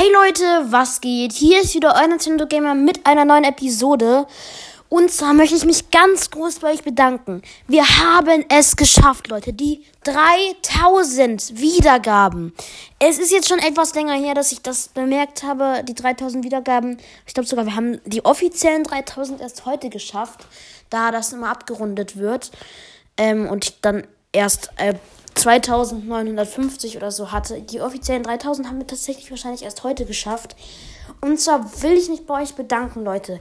Hey Leute, was geht? Hier ist wieder euer Nintendo Gamer mit einer neuen Episode. Und zwar möchte ich mich ganz groß bei euch bedanken. Wir haben es geschafft, Leute. Die 3000 Wiedergaben. Es ist jetzt schon etwas länger her, dass ich das bemerkt habe, die 3000 Wiedergaben. Ich glaube sogar, wir haben die offiziellen 3000 erst heute geschafft, da das immer abgerundet wird. Ähm, und ich dann erst äh, 2950 oder so hatte. Die offiziellen 3000 haben wir tatsächlich wahrscheinlich erst heute geschafft. Und zwar will ich mich bei euch bedanken, Leute.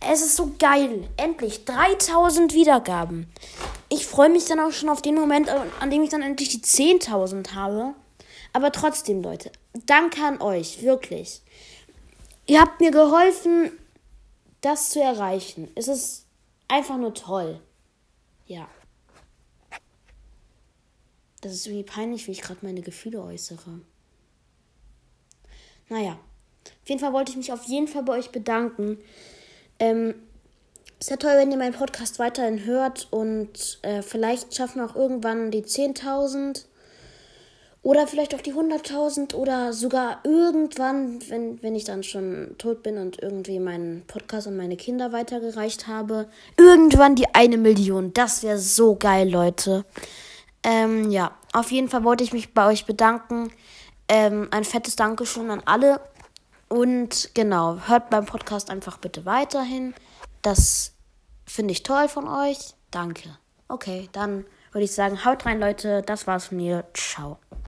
Es ist so geil. Endlich 3000 Wiedergaben. Ich freue mich dann auch schon auf den Moment, an dem ich dann endlich die 10.000 habe. Aber trotzdem, Leute, danke an euch, wirklich. Ihr habt mir geholfen, das zu erreichen. Es ist einfach nur toll. Ja. Das ist irgendwie peinlich, wie ich gerade meine Gefühle äußere. Naja, auf jeden Fall wollte ich mich auf jeden Fall bei euch bedanken. Ähm, es wäre toll, wenn ihr meinen Podcast weiterhin hört und äh, vielleicht schaffen wir auch irgendwann die 10.000 oder vielleicht auch die 100.000 oder sogar irgendwann, wenn, wenn ich dann schon tot bin und irgendwie meinen Podcast an meine Kinder weitergereicht habe, irgendwann die eine Million. Das wäre so geil, Leute. Ähm, ja, auf jeden Fall wollte ich mich bei euch bedanken. Ähm, ein fettes Dankeschön an alle. Und genau, hört beim Podcast einfach bitte weiterhin. Das finde ich toll von euch. Danke. Okay, dann würde ich sagen, haut rein, Leute. Das war's von mir. Ciao.